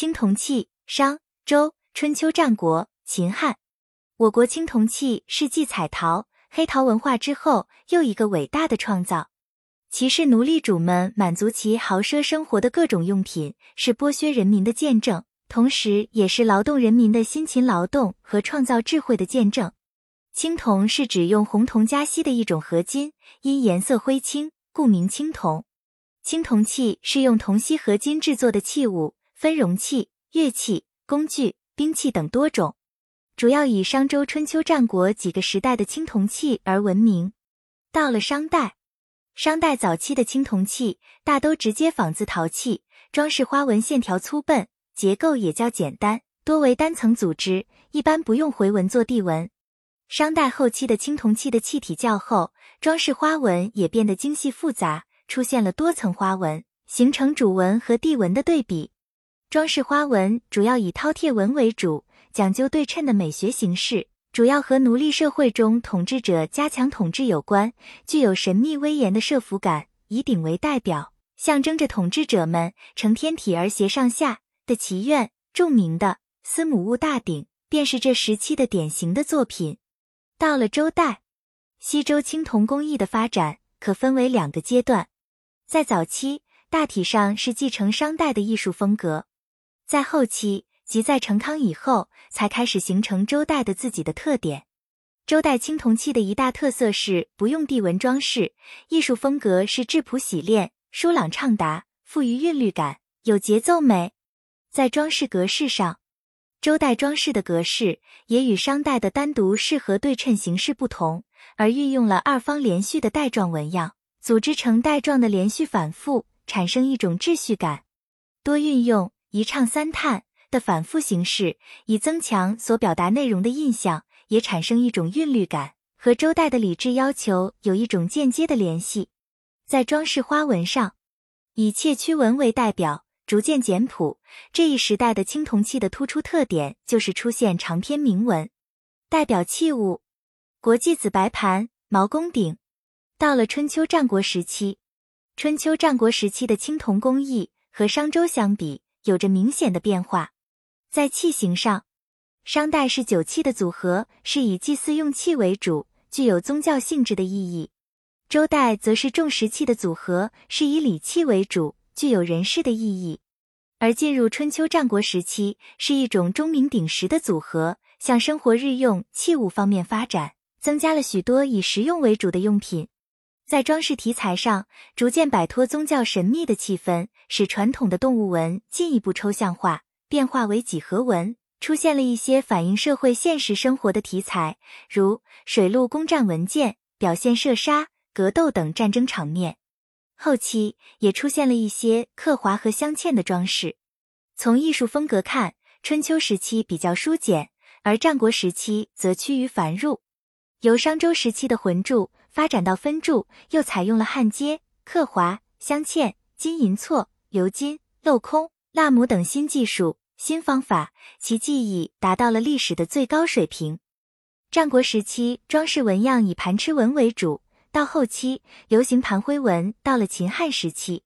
青铜器，商、周、春秋战国、秦汉，我国青铜器是继彩陶、黑陶文化之后又一个伟大的创造。其是奴隶主们满足其豪奢生活的各种用品，是剥削人民的见证，同时也是劳动人民的辛勤劳动和创造智慧的见证。青铜是指用红铜加锡的一种合金，因颜色灰青，故名青铜。青铜器是用铜锡合金制作的器物，分容器、乐器、工具、兵器等多种，主要以商周、春秋、战国几个时代的青铜器而闻名。到了商代。商代早期的青铜器大都直接仿自陶器，装饰花纹线条粗笨，结构也较简单，多为单层组织，一般不用回纹做地纹。商代后期的青铜器的器体较厚，装饰花纹也变得精细复杂，出现了多层花纹，形成主纹和地纹的对比。装饰花纹主要以饕餮纹为主，讲究对称的美学形式。主要和奴隶社会中统治者加强统治有关，具有神秘威严的设服感，以鼎为代表，象征着统治者们承天体而挟上下的祈愿。著名的司母戊大鼎便是这时期的典型的作品。到了周代，西周青铜工艺的发展可分为两个阶段，在早期大体上是继承商代的艺术风格，在后期。即在成康以后，才开始形成周代的自己的特点。周代青铜器的一大特色是不用地纹装饰，艺术风格是质朴洗练、疏朗畅达，富于韵律感，有节奏美。在装饰格式上，周代装饰的格式也与商代的单独适合对称形式不同，而运用了二方连续的带状纹样，组织成带状的连续反复，产生一种秩序感。多运用一唱三叹。的反复形式，以增强所表达内容的印象，也产生一种韵律感，和周代的礼制要求有一种间接的联系。在装饰花纹上，以窃曲纹为代表，逐渐简朴。这一时代的青铜器的突出特点就是出现长篇铭文。代表器物：国际紫白盘、毛公鼎。到了春秋战国时期，春秋战国时期的青铜工艺和商周相比，有着明显的变化。在器型上，商代是酒器的组合，是以祭祀用器为主，具有宗教性质的意义；周代则是重石器的组合，是以礼器为主，具有人事的意义。而进入春秋战国时期，是一种钟鸣鼎食的组合，向生活日用器物方面发展，增加了许多以实用为主的用品。在装饰题材上，逐渐摆脱宗教神秘的气氛，使传统的动物纹进一步抽象化。变化为几何纹，出现了一些反映社会现实生活的题材，如水陆攻战文件，表现射杀、格斗等战争场面。后期也出现了一些刻划和镶嵌的装饰。从艺术风格看，春秋时期比较疏简，而战国时期则趋于繁缛。由商周时期的浑铸发展到分铸，又采用了焊接、刻划、镶嵌、金银错、鎏金、镂空、蜡模等新技术。新方法，其技艺达到了历史的最高水平。战国时期，装饰纹样以盘螭纹为主，到后期流行盘灰纹。到了秦汉时期，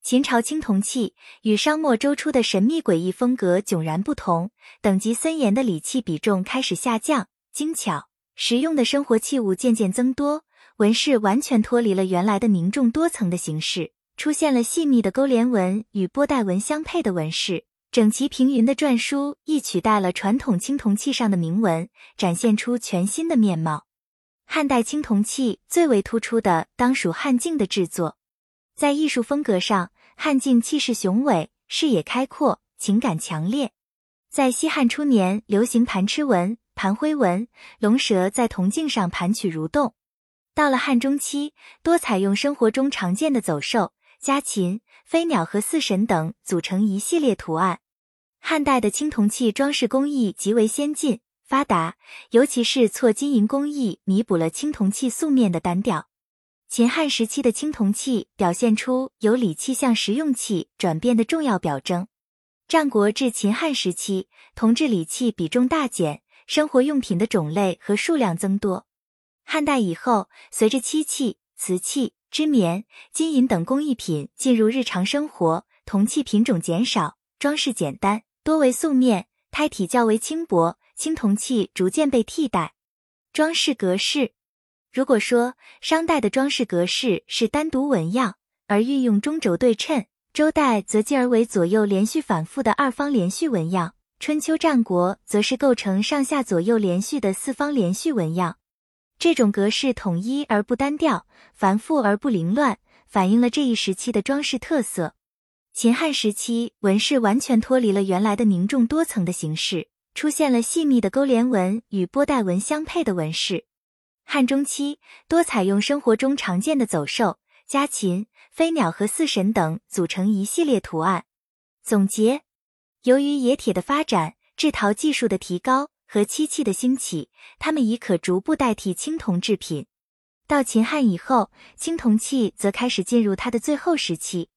秦朝青铜器与商末周初的神秘诡异风格迥然不同，等级森严的礼器比重开始下降，精巧实用的生活器物渐渐增多，纹饰完全脱离了原来的凝重多层的形式，出现了细密的勾连纹与波带纹相配的纹饰。整齐平匀的篆书亦取代了传统青铜器上的铭文，展现出全新的面貌。汉代青铜器最为突出的当属汉镜的制作，在艺术风格上，汉镜气势雄伟，视野开阔，情感强烈。在西汉初年，流行盘螭纹、盘灰纹，龙蛇在铜镜上盘曲蠕动。到了汉中期，多采用生活中常见的走兽、家禽、飞鸟和四神等组成一系列图案。汉代的青铜器装饰工艺极为先进发达，尤其是错金银工艺弥补了青铜器素面的单调。秦汉时期的青铜器表现出由礼器向实用器转变的重要表征。战国至秦汉时期，铜制礼器比重大减，生活用品的种类和数量增多。汉代以后，随着漆器、瓷器、织棉、金银等工艺品进入日常生活，铜器品种减少，装饰简单。多为素面，胎体较为轻薄，青铜器逐渐被替代。装饰格式，如果说商代的装饰格式是单独纹样，而运用中轴对称，周代则进而为左右连续反复的二方连续纹样，春秋战国则是构成上下左右连续的四方连续纹样。这种格式统一而不单调，繁复而不凌乱，反映了这一时期的装饰特色。秦汉时期，纹饰完全脱离了原来的凝重多层的形式，出现了细密的勾连纹与波带纹相配的纹饰。汉中期，多采用生活中常见的走兽、家禽。飞鸟和四神等组成一系列图案。总结：由于冶铁的发展、制陶技术的提高和漆器的兴起，它们已可逐步代替青铜制品。到秦汉以后，青铜器则开始进入它的最后时期。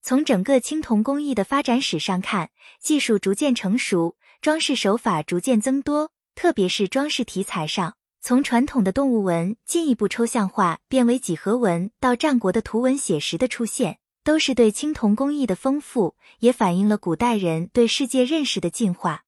从整个青铜工艺的发展史上看，技术逐渐成熟，装饰手法逐渐增多，特别是装饰题材上。从传统的动物纹进一步抽象化，变为几何纹，到战国的图文写实的出现，都是对青铜工艺的丰富，也反映了古代人对世界认识的进化。